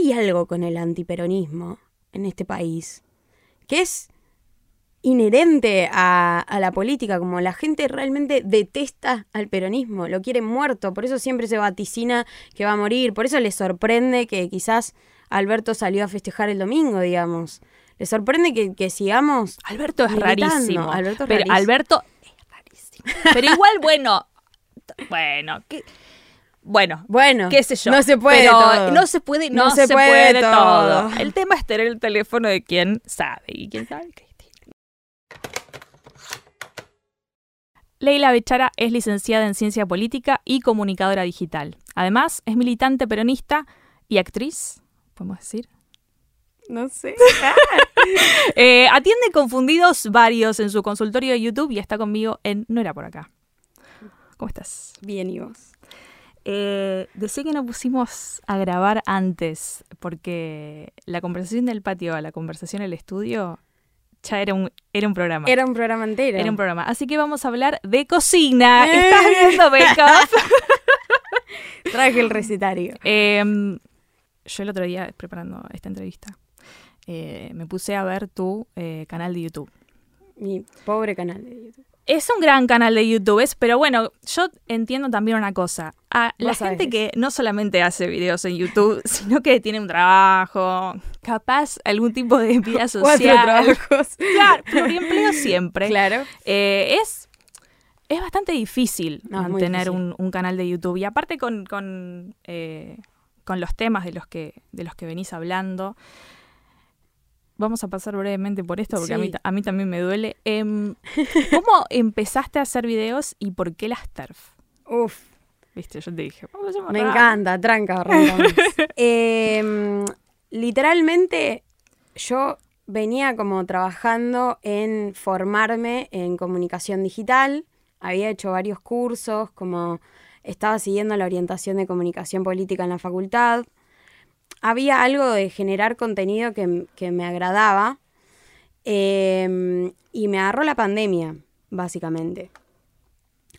hay algo con el antiperonismo en este país que es inherente a, a, la política, como la gente realmente detesta al peronismo, lo quiere muerto, por eso siempre se vaticina que va a morir, por eso le sorprende que quizás Alberto salió a festejar el domingo, digamos. Le sorprende que, sigamos. Alberto es rarísimo. Alberto es pero Alberto es rarísimo. Pero igual, bueno, bueno, ¿qué? Bueno, bueno, qué sé yo. No se puede todo. No se puede, no, se, puede, todo. El tema es tener el teléfono de quien sabe. Y quien sabe Leila Bechara es licenciada en Ciencia Política y comunicadora digital. Además, es militante peronista y actriz, podemos decir. No sé. Eh, atiende confundidos varios en su consultorio de YouTube y está conmigo en No era por acá. ¿Cómo estás? Bien, ¿y vos? Eh, decía que nos pusimos a grabar antes, porque la conversación del patio a la conversación en el estudio ya era un, era un programa. Era un programa entero. Era un programa. Así que vamos a hablar de cocina. ¿Estás viendo Bake Traje el recetario. Em, yo el otro día, preparando esta entrevista, eh, me puse a ver tu eh, canal de YouTube. Mi pobre canal de YouTube. Es un gran canal de YouTube, pero bueno, yo entiendo también una cosa. A la gente que no solamente hace videos en YouTube, sino que tiene un trabajo, capaz algún tipo de vida social. Cuatro trabajos. Claro, empleo siempre. Claro. Eh, es, es bastante difícil mantener Un, canal de YouTube. Y aparte con, con, eh, con los temas de los que, de los que venís hablando vamos a pasar brevemente por esto porque a, mí, a, mí, también me duele. Em, ¿Cómo empezaste a hacer videos y por qué las TERF? Uf. Viste, yo te dije. Me encanta, tranca, eh, Literalmente, yo venía como trabajando en formarme en comunicación digital. Había hecho varios cursos, como estaba siguiendo la orientación de comunicación política en la facultad había algo de generar contenido que, me agradaba em, y me agarró la pandemia, básicamente.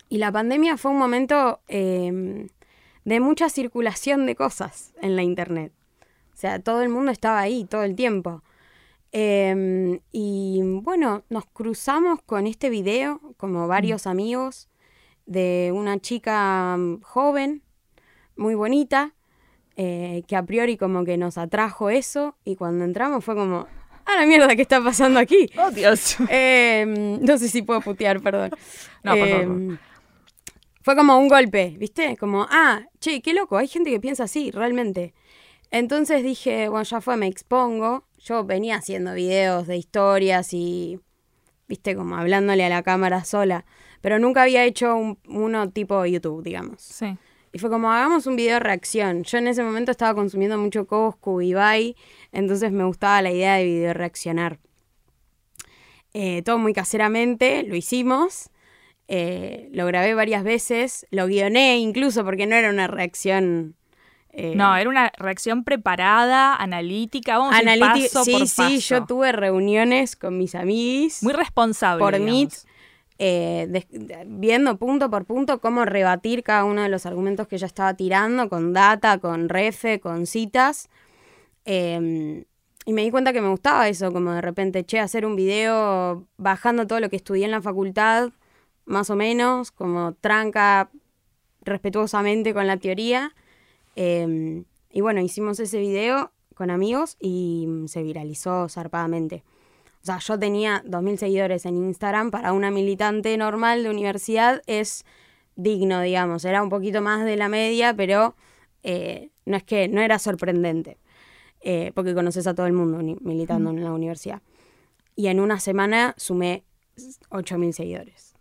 Y la pandemia fue un momento em, de mucha circulación de cosas en la internet. O sea, todo el mundo estaba ahí todo el tiempo. Em, y bueno, nos cruzamos con este video, como varios amigos, de una chica joven, muy bonita, eh, que a priori como que nos atrajo eso y cuando entramos fue como, ah, la mierda, ¿qué está pasando aquí? Oh, Dios. Em, no sé si puedo putear, perdón. No, em, Fue como un golpe, ¿viste? Como, ah, che, qué loco, hay gente que piensa así, realmente. Entonces dije, bueno, ya fue, me expongo. Yo venía haciendo videos de historias y, viste, como hablándole a la cámara sola, pero nunca había hecho uno tipo YouTube, digamos. Sí. Y fue como, hagamos un video de reacción. Yo en ese momento estaba consumiendo mucho Coscu y Bye, entonces me gustaba la idea de video reaccionar. Eh, todo muy caseramente, lo hicimos. Eh, lo grabé varias veces, lo guioné incluso porque no era una reacción. Eh, no, era una reacción preparada, analítica, vamos paso sí, por sí, yo tuve reuniones con mis amigos. Muy responsable. Por mí eh, viendo punto por punto cómo rebatir cada uno de los argumentos que ella estaba tirando, con data, con refe, con citas. Em, y me di cuenta que me gustaba eso, como de repente, che, hacer un video bajando todo lo que estudié en la facultad, más o menos, como tranca respetuosamente con la teoría. Em, y bueno, hicimos ese video con amigos y se viralizó zarpadamente. O sea, yo tenía 2.000 seguidores en Instagram, para una militante normal de universidad es digno, digamos. Era un poquito más de la media, pero eh, no es que no era sorprendente, eh, porque conoces a todo el mundo militando en la universidad. Y en una semana sumé 8.000 seguidores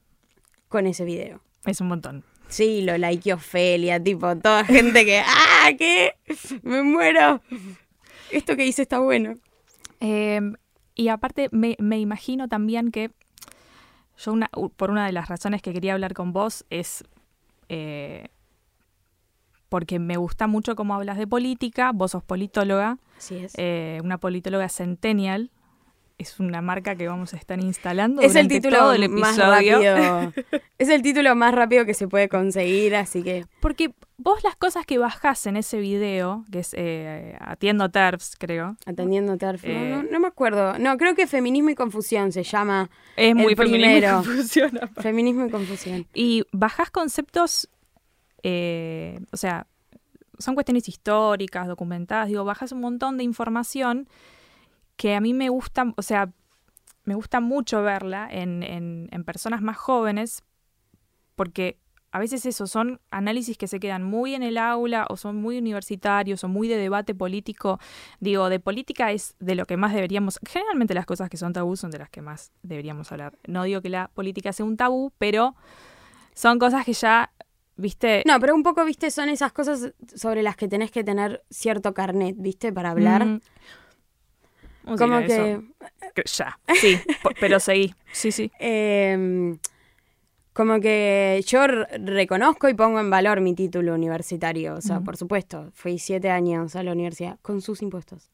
con ese video. Es un montón. Sí, lo likeó Ofelia, tipo, toda gente que, ¡ah, qué! ¡Me muero! Esto que hice está bueno. Eh, y aparte me, imagino también que yo una, por una de las razones que quería hablar con vos es eh, porque me gusta mucho cómo hablas de política, vos sos politóloga, eh, una politóloga centennial, es una marca que vamos a estar instalando. Es el título del episodio. es el título más rápido que se puede conseguir, así que. Porque vos las cosas que bajás en ese video, que es eh, Atiendo TERFs, creo. Atendiendo TERF. Eh, no, no, no me acuerdo. No, creo que Feminismo y Confusión se llama. Es muy el feminismo y primero. confusión, aparte. Feminismo y Confusión. Y bajás conceptos, eh, o sea, son cuestiones históricas, documentadas, digo, bajas un montón de información que a mí me gusta, o sea, me gusta mucho verla en, en, en personas más jóvenes, porque a veces eso son análisis que se quedan muy en el aula o son muy universitarios o muy de debate político. Digo, de política es de lo que más deberíamos, generalmente las cosas que son tabú son de las que más deberíamos hablar. No digo que la política sea un tabú, pero son cosas que ya, viste, No, pero un poco, viste, son esas cosas sobre las que tenés que tener cierto carnet, viste, para hablar. Mm. ¿Cómo Como que. eso? Ya, sí, pero seguí. Sí, sí. eh, como que yo reconozco y pongo en valor mi título universitario. O sea, por supuesto, fui siete años a la universidad con sus impuestos.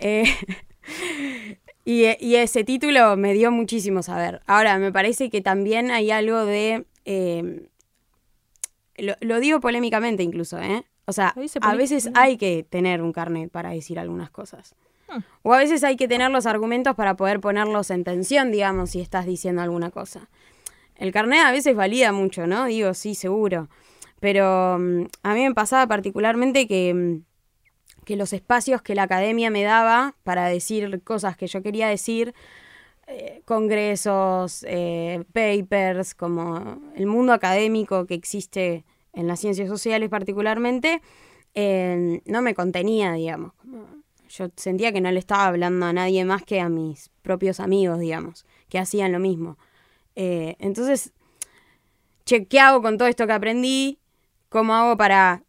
Eh, y, y ese título me dio muchísimo saber. Ahora, me parece que también hay algo de. eh, lo, lo digo polémicamente incluso, ¿eh? O sea, a veces hay que tener un carnet para decir algunas cosas. Hmm. O a veces hay que tener los argumentos para poder ponerlos en tensión, digamos, si estás diciendo alguna cosa. El carnet a veces valida mucho, ¿no? Digo, sí, seguro. Pero mm, a mí me pasaba particularmente que, mm, que los espacios que la academia me daba para decir cosas que yo quería decir, eh, congresos, eh, papers, como el mundo académico que existe en las ciencias sociales particularmente, eh, no me contenía, digamos. Yo sentía que no le estaba hablando a nadie más que a mis propios amigos, digamos, que hacían lo mismo. Eh, entonces, che, ¿qué hago con todo esto que aprendí? ¿Cómo hago para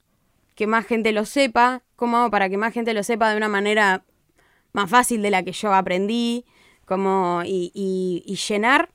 que más gente lo sepa? ¿Cómo hago para que más gente lo sepa de una manera más fácil de la que yo aprendí? Como, y, llenar.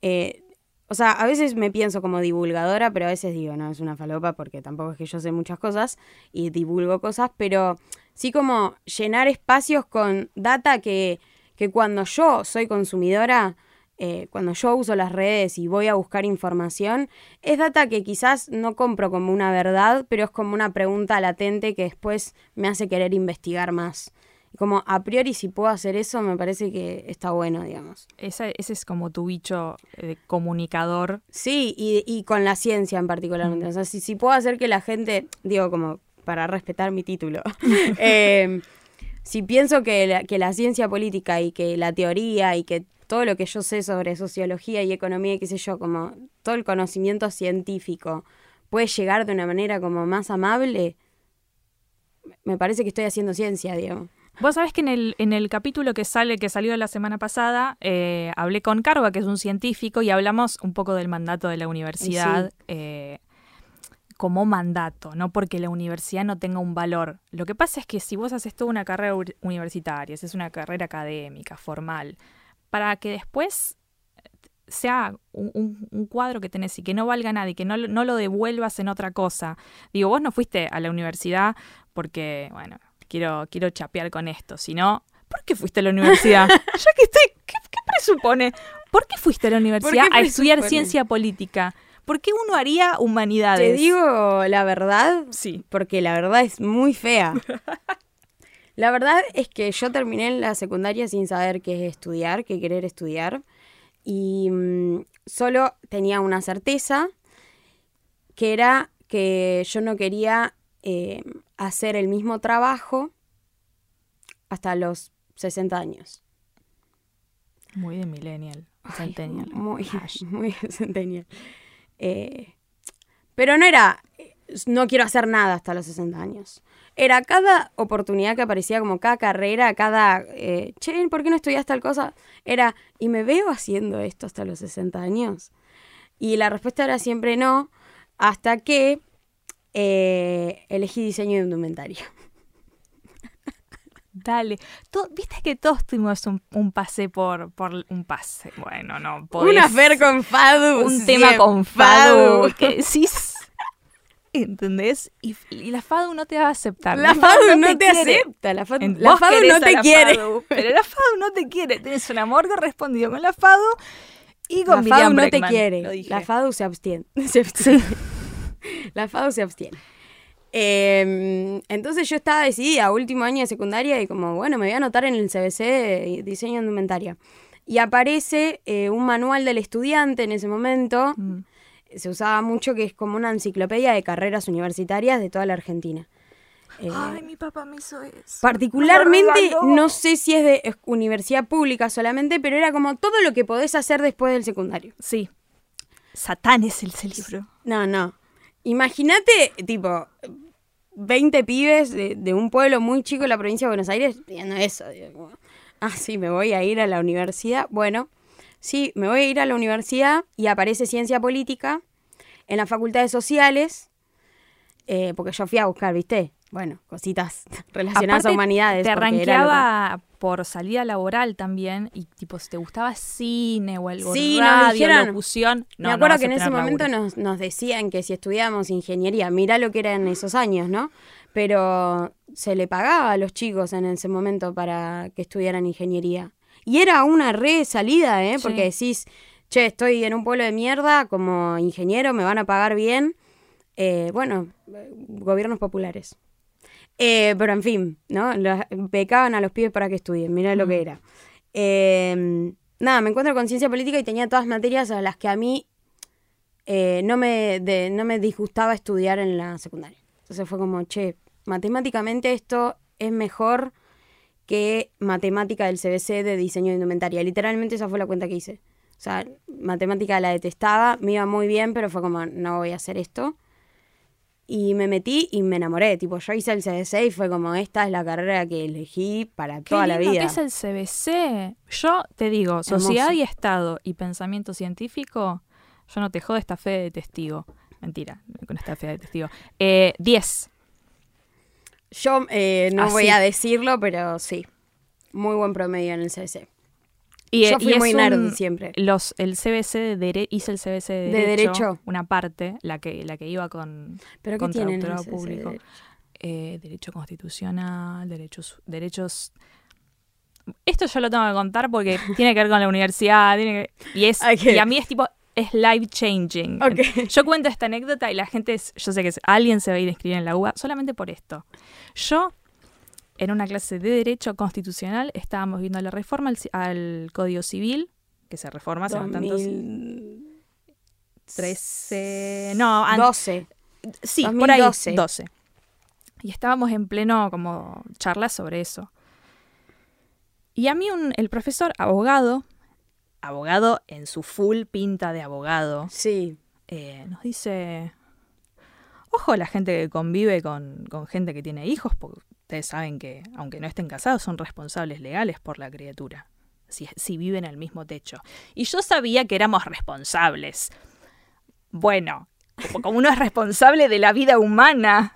eh, o sea, a veces me pienso como divulgadora, pero a veces digo, no, es una falopa porque tampoco es que yo sé muchas cosas y divulgo cosas, pero sí como llenar espacios con data que, que cuando yo soy consumidora, eh, cuando yo uso las redes y voy a buscar información, es data que quizás no compro como una verdad, pero es como una pregunta latente que después me hace querer investigar más. Como a priori si puedo hacer eso, me parece que está bueno, digamos. Esa- ese es como tu bicho de comunicador. Sí, y, y con la ciencia en particular. O sea, si, si puedo hacer que la gente, digo, como para respetar mi título, eh, si pienso que la, que la ciencia política y que la teoría y que todo lo que yo sé sobre sociología y economía y qué sé yo, como todo el conocimiento científico puede llegar de una manera como más amable, me parece que estoy haciendo ciencia, digamos. Vos sabés que en el, en el capítulo que sale, que salió la semana pasada, eh, hablé con Carva, que es un científico, y hablamos un poco del mandato de la universidad eh, como mandato, no porque la universidad no tenga un valor. Lo que pasa es que si vos haces toda una carrera universitaria, es una carrera académica, formal, para que después sea un, un- cuadro que tenés y que no valga nada y que no, lo- no lo devuelvas en otra cosa. Digo, vos no fuiste a la universidad porque, bueno, quiero, quiero chapear con esto, sino, ¿por qué fuiste a la universidad? ya que estoy, ¿qué, qué presupone? ¿Por qué fuiste a la universidad a estudiar ciencia política? ¿Por qué uno haría humanidades? Te digo la verdad, Sí. porque la verdad es muy fea. La verdad es que yo terminé la secundaria sin saber qué estudiar, qué querer estudiar. Y mm, solo tenía una certeza, que era que yo no quería eh, hacer el mismo trabajo hasta los 60 años. Muy de millennial, centennial. Muy, muy centennial. Eh, pero no era, no quiero hacer nada hasta los 60 años. Era cada oportunidad que aparecía, como cada carrera, cada, eh, che, ¿por qué no estudias tal cosa? Era, ¿y me veo haciendo esto hasta los 60 años? Y la respuesta era siempre no, hasta que eh, elegí diseño de indumentaria. Dale. Viste que todos tuvimos un, un pase por, por un pase. Bueno, no. podés- Un afer con Fadu. un tema con Fadu. Que decís. ¿Entendés? Y, y la Fadu no te va a aceptar. La Fadu no te quiere. acepta, la Fadu, la no te la quiere. Fadu, pero la Fadu no te quiere. Tienes un amor correspondido con la Fadu y con La FADU no te quiere. La FADU se abstiene. Se abstiene. La FADU se abstiene. Em, entonces yo estaba decidida, último año de secundaria, y como, bueno, me voy a anotar en el CBC de diseño de indumentaria. Y aparece eh, un manual del estudiante en ese momento. Mm. Se usaba mucho que es como una enciclopedia de carreras universitarias de toda la Argentina. Eh, Ay, mi papá me hizo eso. particularmente, no sé si es de universidad pública solamente, pero era como todo lo que podés hacer después del secundario. Sí. Satán es ese libro. No, no. Imagínate, tipo, 20 pibes de, de un pueblo muy chico de la provincia de Buenos Aires viendo eso. digo, como, ah, sí, me voy a ir a la universidad. Bueno, sí, me voy a ir a la universidad y aparece ciencia política en las facultades sociales, eh, porque yo fui a buscar, ¿viste? Bueno, cositas relacionadas a humanidades. Te arranqueaba por salida laboral también y tipo si te gustaba cine o algo Sí, nos radio, dijeron- locución. No, Me acuerdo que en ese momento nos, nos decían que si estudiábamos ingeniería, mirá lo que era en esos años, ¿no? Pero se le pagaba a los chicos en ese momento para que estudiaran ingeniería. Y era una re salida, ¿eh? Porque decís, che, estoy en un pueblo de mierda como ingeniero, me van a pagar bien. Eh, bueno, eh, gobiernos populares. Eh, pero en fin, ¿no? Los- becaban a los pibes para que estudien, mirá lo que era. Eh, nada, me encuentro con ciencia política y tenía todas materias a las que a mí eh, no, me, de- no me disgustaba estudiar en la secundaria. Entonces fue como, che, matemáticamente esto es mejor que matemática del CBC de diseño de indumentaria. Literalmente esa fue la cuenta que hice. O sea, matemática la detestaba, me iba muy bien, pero fue como, no voy a hacer esto. Y me metí y me enamoré. Tipo, yo hice el CBC y fue como, esta es la carrera que elegí para Qué toda la vida. que es el CBC. Yo te digo, sociedad y Estado y pensamiento científico, yo no te jodo esta fe de testigo. Mentira, con esta fe de testigo. Eh, 10. Yo eh, no Así. voy a decirlo, pero sí. Muy buen promedio en el CBC. Y, Yo fui y es muy nerd un- siempre. Los, el CBC de dere- hice el CBC de De derecho, derecho. una parte, la que, la que iba con ¿Pero doctorado CBC? público. Eh, derecho constitucional, derechos, derechos. Esto yo lo tengo que contar porque tiene que ver con la universidad, tiene que- y es y a mí es tipo es life changing. Ok. Yo cuento esta anécdota y la gente, es- yo sé que es- alguien se va a ir a inscribir en la UBA solamente por esto. Yo en una clase de derecho constitucional estábamos viendo la reforma al, Código Civil que se reforma hace tantos 13 no an- 2012. Sí, por ahí, 2012. 12. Y estábamos en pleno como charla sobre eso. Y a mí un, el profesor abogado, abogado en su full pinta de abogado, Sí. eh, nos dice, ojo la gente que convive con, con gente que tiene hijos, porque ustedes saben que aunque no estén casados son responsables legales por la criatura, si, si viven en el mismo techo. Y yo sabía que éramos responsables. Bueno, como, como uno es responsable de la vida humana.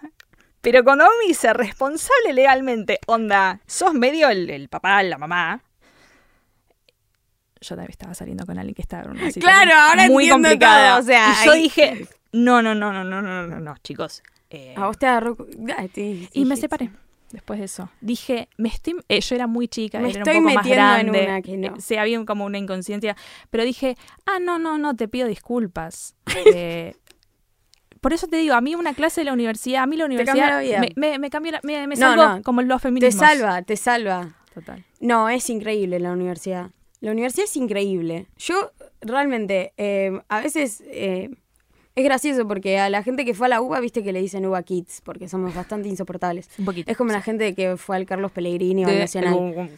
Pero cuando me dice responsable legalmente, onda, sos medio el, el papá, la mamá. Yo también estaba saliendo con alguien que estaba en una situación Claro, ahora muy entiendo complicada. todo, o sea, y yo ahí- dije, no, no, no, no, no, no, no, no, chicos. eh, A vos te agarró. Ah, te- y me separé después de eso. Dije, me estoy, eh, yo era muy chica, Me era estoy un poco más metiendo en grande. una que no. eh, Sí, había como una inconsciencia. Pero dije, ah, no, no, no, te pido disculpas. Eh, por eso te digo, a mí una clase de la universidad, a mí la universidad la me, me, me cambió la, me, me No, salvó no, como los Te feminismos. salva, te salva. Total. No, es increíble la universidad. La universidad es increíble. Yo realmente, eh, a veces eh, es gracioso porque a la gente que fue a la UBA, viste que le dicen UBA Kids, porque somos bastante insoportables. Un poquito. Es como la gente que fue al Carlos Pellegrini o al Nacional.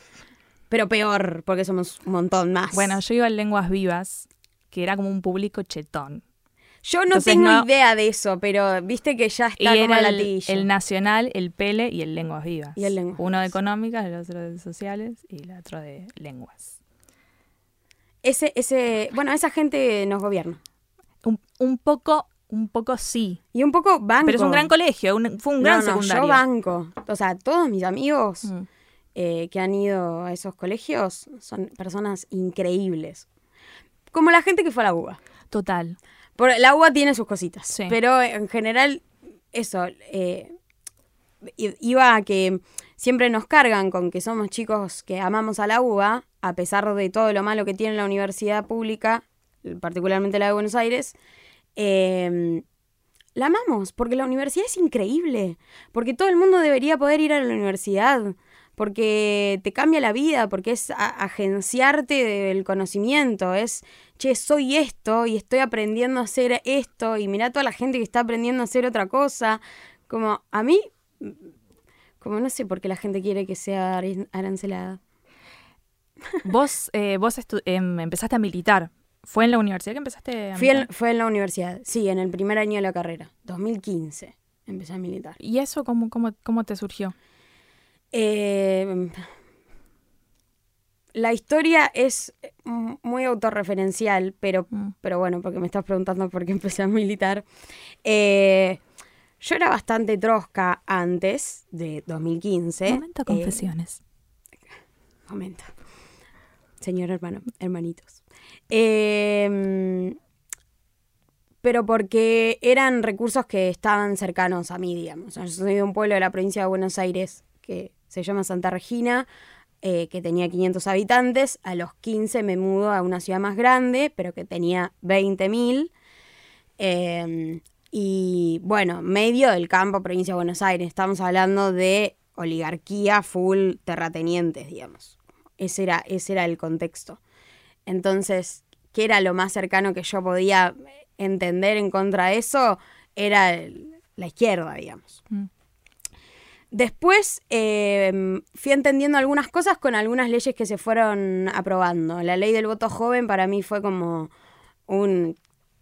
Pero peor, porque somos un montón más. Bueno, yo iba en Lenguas Vivas, que era como un público chetón. yo no entonces tengo no- idea de eso, pero viste que ya Y está como era la el, el nacional, el pele y el lenguas vivas. Y el lenguas Uno de económicas, el otro de sociales y el otro de lenguas. Ese, ese, bueno, esa gente nos gobierna. Un, un poco, un poco sí. Y un poco banco. Pero es un gran colegio, un- fue un gran no, no, secundario. Yo banco. O sea, todos mis amigos Mm. eh, que han ido a esos colegios son personas increíbles. Como la gente que fue a la UBA. Total. Por, la UBA tiene sus cositas. Sí. Pero en general, eso, eh, iba a que siempre nos cargan con que somos chicos que amamos a la UBA, a pesar de todo lo malo que tiene la universidad pública, particularmente la de Buenos Aires. eh, la amamos, porque la universidad es increíble, porque todo el mundo debería poder ir a la universidad, porque te cambia la vida, porque es agenciarte del conocimiento, es, che, soy esto y estoy aprendiendo a hacer esto y mira toda la gente que está aprendiendo a hacer otra cosa, como a mí, como no sé por qué la gente quiere que sea arancelada. Vos, eh, vos em, empezaste a militar, ¿Fue en la universidad que empezaste a militar? fue en la universidad, sí, en el primer año de la carrera, 2015, empecé a militar. ¿Y eso cómo, cómo, cómo te surgió? Eh, la historia es muy autorreferencial, pero, mm. pero bueno, porque me estás preguntando por qué empecé a militar. Eh, yo era bastante trosca antes de 2015. Momento confesiones. Eh, momento. Señor hermano, hermanitos. Em, pero porque eran recursos que estaban cercanos a mí, digamos. Yo soy de un pueblo de la provincia de Buenos Aires que se llama Santa Regina, eh, que tenía 500 habitantes. A los 15 me mudo a una ciudad más grande, pero que tenía 20.000. Em, y bueno, medio del campo, provincia de Buenos Aires. Estamos hablando de oligarquía full terratenientes, digamos. Ese era, ese era el contexto. Entonces, ¿qué era lo más cercano que yo podía entender en contra de eso? Era la izquierda, digamos. Mm. Después em, fui entendiendo algunas cosas con algunas leyes que se fueron aprobando. La ley del voto joven para mí fue como un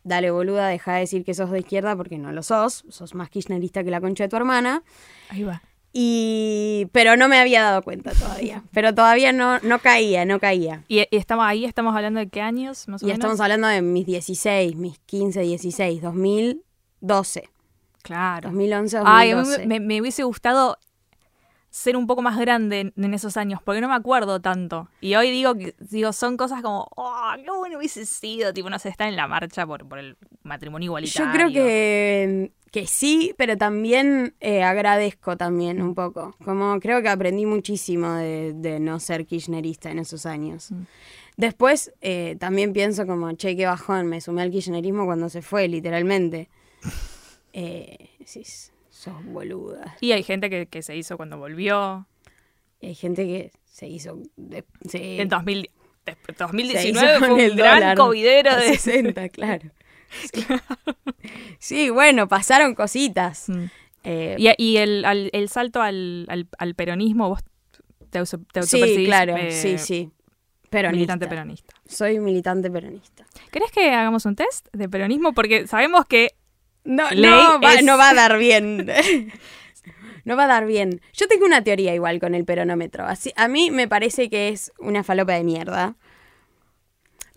dale boluda, deja de decir que sos de izquierda porque no lo sos, sos más kirchnerista que la concha de tu hermana. Ahí va. Y, pero no me había dado cuenta todavía. Pero todavía no, no caía, no caía. ¿Y, estamos ahí? ¿Estamos hablando de qué años y estamos hablando de mis 16, mis 15, 16, 2012. Claro. 2011, 2012. Ay, me, me, hubiese gustado ser un poco más grande en, esos años, porque no me acuerdo tanto. Y hoy digo, digo son cosas como, oh, qué bueno hubiese sido, tipo, no sé, estar en la marcha por, por el matrimonio igualitario. Yo creo que que sí, pero también eh, agradezco también un poco. Como creo que aprendí muchísimo de, no ser kirchnerista en esos años. Mm. Después eh, también pienso como, che, qué bajón, me sumé al kirchnerismo cuando se fue, literalmente. Eh, sí, sos boluda. Y hay gente que, se hizo cuando volvió. hay gente que se hizo... En 2019 fue un gran covidero de... 60, claro. Sí, bueno, pasaron cositas. Mm. Eh, y, el, el, salto al, al, peronismo, vos te, te Sí, claro, eh, sí, sí. Peronista. Militante peronista. Soy militante peronista. ¿Querés que hagamos un test de peronismo? Porque sabemos que. No, no, va, no va a dar bien. no va a dar bien. Yo tengo una teoría igual con el peronómetro. Así, a mí me parece que es una falopa de mierda.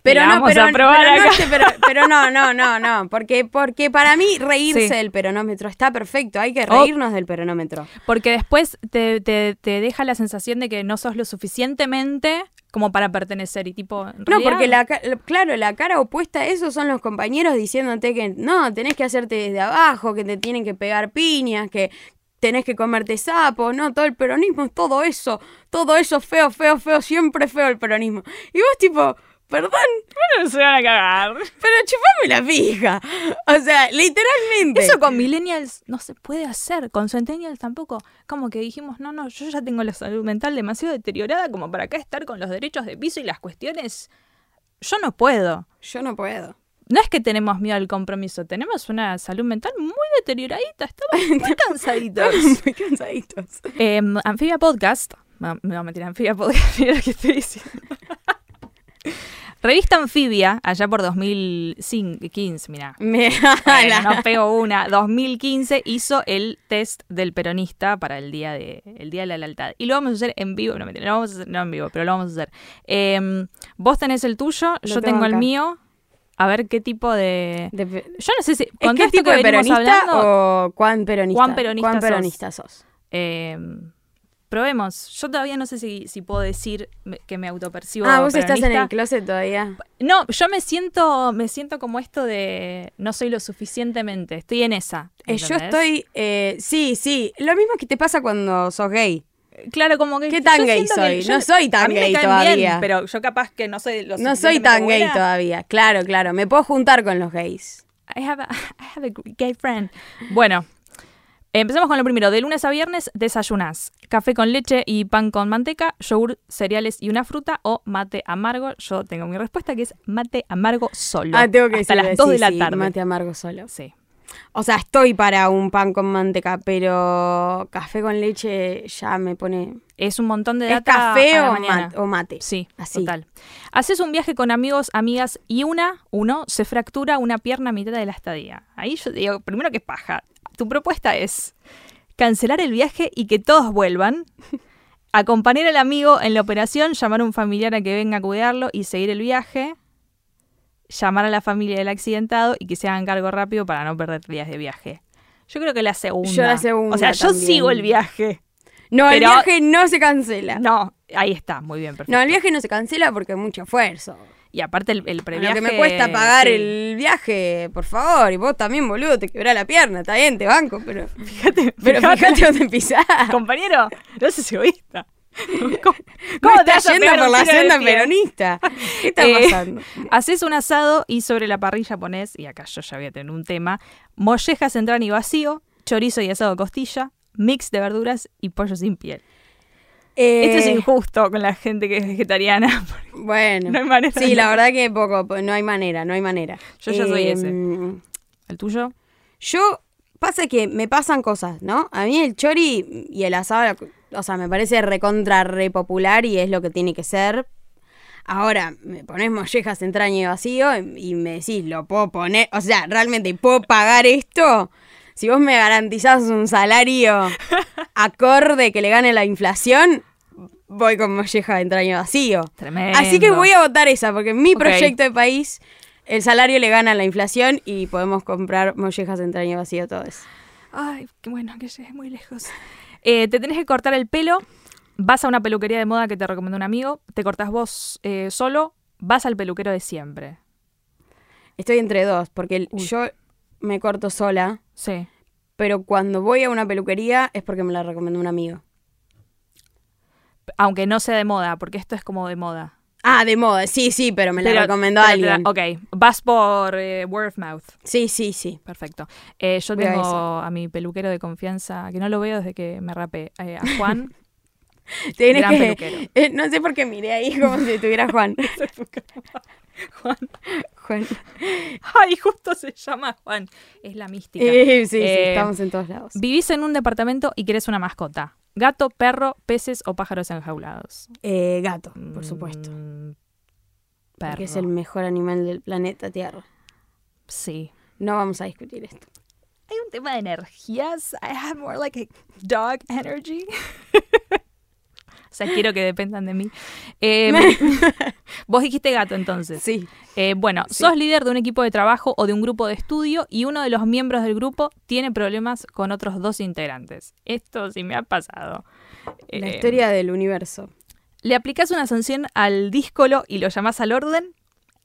Pero no, pero, pero, no, no, no, no, porque, porque para mí reírse del peronómetro está perfecto, hay que oh. reírnos del peronómetro. Porque después te, te, deja la sensación de que no sos lo suficientemente como para pertenecer y tipo... No, porque la, claro, la cara opuesta a eso son los compañeros diciéndote que no, tenés que hacerte desde abajo, que te tienen que pegar piñas, que tenés que comerte sapo, no, todo el peronismo todo eso, todo eso feo, feo, feo, siempre feo el peronismo. Y vos tipo, Perdón. Bueno, se van a cagar. Pero chupame la fija. O sea, literalmente. Eso con millennials no se puede hacer. Con centennials tampoco. Como que dijimos, no, no, yo ya tengo la salud mental demasiado deteriorada como para acá estar con los derechos de piso y las cuestiones. Yo no puedo. Yo no puedo. No es que tenemos miedo al compromiso, tenemos una salud mental muy deterioradita, estamos muy cansaditos. muy cansaditos. Eh, Anfibia Podcast, me voy a meter Anfibia Podcast, mira lo que estoy diciendo. Revista Anfibia, allá por 2015, mira. no pego una. 2015 hizo el test del peronista para el día de, el día de la lealtad. Y lo vamos a hacer en vivo. No, no vamos a hacer, no en vivo, pero lo vamos a hacer. Em, vos tenés el tuyo, yo tengo, el mío. A ver qué tipo de... Yo no sé si... ¿Es qué tipo de peronista o cuán peronista? ¿Cuán peronista, ¿Cuán peronista sos? Eh, probemos. Yo todavía no sé si, si puedo decir que me autopercibo. Ah, vos estás en el closet todavía. No, yo me siento, me siento como esto de no soy lo suficientemente. Estoy en esa. Eh, yo estoy, eh, sí, sí. Lo mismo que te pasa cuando sos gay. Claro, como que. ¿Qué tan gay soy? no soy tan gay todavía. pero yo capaz que no soy lo No soy tan gay todavía. Claro, claro. Me puedo juntar con los gays. I have a, I have a gay friend. Bueno, empecemos con lo primero. De lunes a viernes desayunas café con leche y pan con manteca, yogur, cereales y una fruta o mate amargo. Yo tengo mi respuesta que es mate amargo solo. Ah, tengo que Hasta las 2 de la sí, tarde. Mate amargo solo. Sí. O sea, estoy para un pan con manteca, pero café con leche ya me pone. Es un montón de ¿Es data café a la o, mañana. mat- o mate? Sí, Así. total. Haces un viaje con amigos, amigas y una, uno, se fractura una pierna a mitad de la estadía. Ahí yo digo, primero que paja. Tu propuesta es cancelar el viaje y que todos vuelvan, acompañar al amigo en la operación, llamar a un familiar a que venga a cuidarlo y seguir el viaje, llamar a la familia del accidentado y que se hagan cargo rápido para no perder días de viaje. Yo creo que la segunda. Yo la segunda O sea, yo sigo el viaje. No, el viaje no se cancela. No. No, ahí está, muy bien, perfecto. el viaje no se cancela porque es mucho esfuerzo. Y aparte el, el Lo previaje... que me cuesta pagar sí. el viaje, por favor. Y vos también, boludo, te quebrás la pierna. Está bien, te banco, pero. Fíjate, Pero fíjate dónde pisás. compañero, no seas egoísta. ¿Cómo, ¿Cómo te estás yendo por la senda peronista? ¿Qué está Eh, pasando? Haces un asado y sobre la parrilla pones, y acá yo ya voy a tener un tema, mollejas en y vacío, chorizo y asado de costilla, mix de verduras y pollo sin piel. Esto es Eh, injusto con la gente que es vegetariana. Bueno. No hay manera Sí, la verdad que poco, po- no hay manera, no hay manera. Yo ya soy ese. Em, ¿El tuyo? Yo, pasa que me pasan cosas, ¿no? A mí el chori y el asado, o sea, me parece recontra re popular y es lo que tiene que ser. Ahora, me pones mollejas, entraña y vacío y me decís, lo puedo poner, o sea, realmente puedo pagar esto. Si vos me garantizás un salario acorde que le gane la inflación, voy con molleja, entraña y vacío. Tremendo. Así que voy a votar esa, porque en mi proyecto de país el salario le gana a la inflación y podemos comprar mollejas de entraña vacío todos. Ay, qué bueno que llegues muy lejos. Eh, te tenés que cortar el pelo, vas a una peluquería de moda que te recomendó un amigo, te cortás vos eh, solo, vas al peluquero de siempre. Estoy entre dos, porque el- yo me corto sola, Sí. pero cuando voy a una peluquería es porque me la recomendó un amigo. Aunque no sea de moda, porque esto es como de moda. Ah, de moda, sí, sí, pero me la Pero- recomendó pero alguien. ok, vas por eh, word of mouth. Sí, sí, sí. Perfecto. Eh, yo Voy tengo a, mi peluquero de confianza, que no lo veo desde que me rapé, eh, a Juan. Tienes Gran que, peluquero. eh, no sé por qué miré ahí como si estuviera Juan. Juan. Juan. Ay, justo se llama Juan. Es la mística. Eh, sí, sí, Eh, estamos en todos lados. Vivís en un departamento y querés una mascota. Gato, perro, peces o pájaros enjaulados. Eh, gato, por supuesto. Mm, perro. es el mejor animal del planeta Tierra. Sí. No vamos a discutir esto. Hay un tema de energías. I have more like a dog energy. sea, quiero que dependan de mí. Eh, vos dijiste gato entonces. Sí. Eh, bueno, Sí. sos líder de un equipo de trabajo o de un grupo de estudio y uno de los miembros del grupo tiene problemas con otros dos integrantes. Esto sí me ha pasado. La Eh, historia del universo. Le aplicás una sanción al díscolo y lo llamás al orden.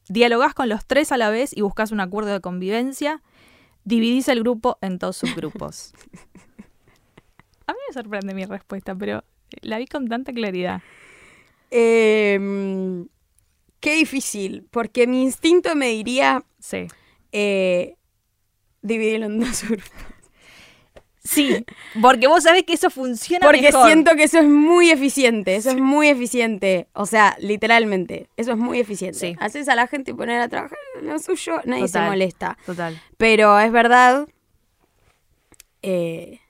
Dialogás con los tres a la vez y buscas un acuerdo de convivencia. Dividís el grupo en dos subgrupos. A mí me sorprende mi respuesta, pero la vi con tanta claridad. Eh, qué difícil, porque mi instinto me diría Sí. eh, dividirlo en dos grupos. Sí, porque vos sabés que eso funciona Porque mejor. siento que eso es muy eficiente, eso es muy eficiente. O sea, literalmente, eso es muy eficiente. Sí. Haces a la gente poner a trabajar en lo suyo, nadie se molesta. Total. Pero es verdad eh,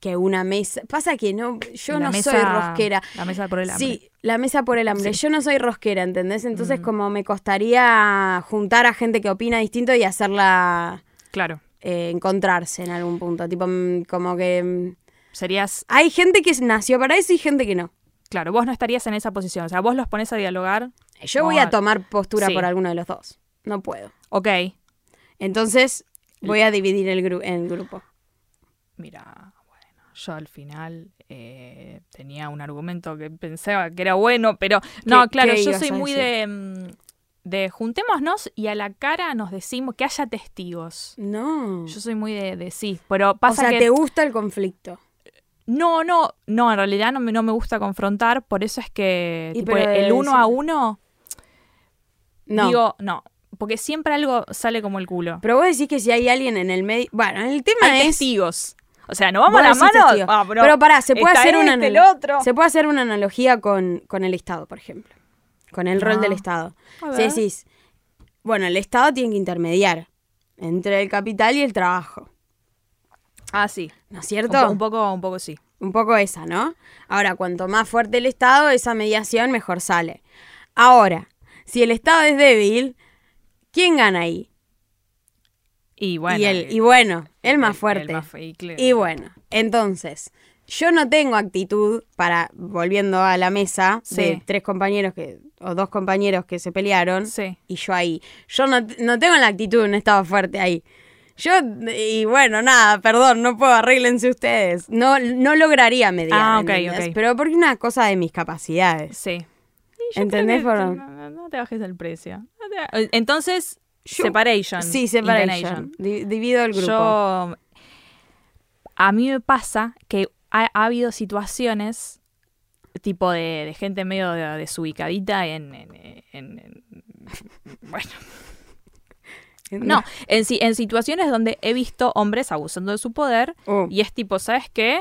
que una mesa. Pasa que no, yo La no mesa- soy rosquera. La mesa por el hambre. Sí, la mesa por el hambre. Sí. Yo no soy rosquera, ¿entendés? Entonces, Mm. como me costaría juntar a gente que opina distinto y hacerla Claro. eh, encontrarse en algún punto. Tipo, mm, como que. mm, Serías. Hay gente que nació para eso y gente que no. Claro, vos no estarías en esa posición. O sea, vos los pones a dialogar. Yo voy a tomar postura sí. por alguno de los dos. No puedo. Ok. Entonces, voy a dividir el, gru- el grupo. Mira, yo al final eh, tenía un argumento que pensaba que era bueno, pero no, ¿Qué- claro, yo soy muy de, mm, de juntémonos y a la cara nos decimos que haya testigos. No. Yo soy muy de, de sí, pero o pasa sea, que te gusta el conflicto. no, no, no, en realidad no me, no me gusta confrontar, por eso es que tipo, el uno a uno No. digo, no, porque siempre algo sale como el culo. Pero vos decís que si hay alguien en el medio. Bueno, el tema Hay es. testigos. O sea, no vamos a las manos. Ah, pero, pará, se puede hacer una este, el analo- otro. Se puede hacer una analogía con, con el Estado, por ejemplo. Con el rol del Estado. A Si decís, bueno, el Estado tiene que intermediar entre el capital y el trabajo. Ah, sí. ¿No es Un, cierto? po- un poco, un poco sí. Un poco esa, ¿no? Ahora, cuanto más fuerte el Estado, esa mediación mejor sale. Ahora, si el Estado es débil, ¿quién gana ahí? Y bueno. y, el, y bueno, el más fuerte. el más fu- y claro. Y bueno, entonces, yo no tengo actitud para, volviendo a la mesa, de tres compañeros que, o dos compañeros que se pelearon, Sí. y yo ahí. Yo no, no tengo la actitud, no estaba fuerte ahí. Yo, y bueno, nada, perdón, no puedo, arréglense ustedes. No, no lograría mediar, Ah, ok, ¿entendés? ok. Pero porque es una cosa de mis capacidades. Sí. ¿Entendés, Foro? No, no- te bajes el precio. Entonces, Yo- separation. Sí, separation. Divido el grupo. Yo. A mí me pasa que ha, ha habido situaciones tipo de, de gente medio de- desubicadita en, en- en- en- bueno no en, en situaciones donde he visto hombres abusando de su poder Oh. y es tipo sabes qué